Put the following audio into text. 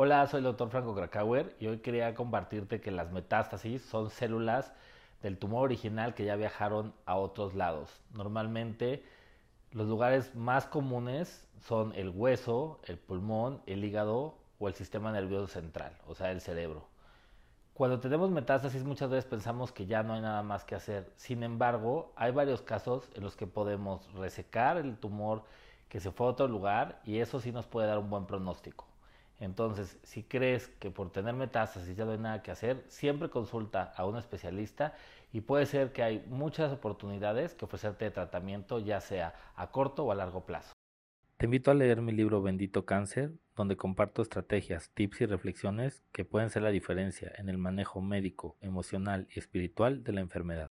Hola, soy el doctor Franco Krakauer y hoy quería compartirte que las metástasis son células del tumor original que ya viajaron a otros lados. Normalmente los lugares más comunes son el hueso, el pulmón, el hígado o el sistema nervioso central, o sea, el cerebro. Cuando tenemos metástasis muchas veces pensamos que ya no hay nada más que hacer. Sin embargo, hay varios casos en los que podemos resecar el tumor que se fue a otro lugar y eso sí nos puede dar un buen pronóstico. Entonces, si crees que por tener metástasis ya no hay nada que hacer, siempre consulta a un especialista y puede ser que hay muchas oportunidades que ofrecerte de tratamiento, ya sea a corto o a largo plazo. Te invito a leer mi libro Bendito Cáncer, donde comparto estrategias, tips y reflexiones que pueden ser la diferencia en el manejo médico, emocional y espiritual de la enfermedad.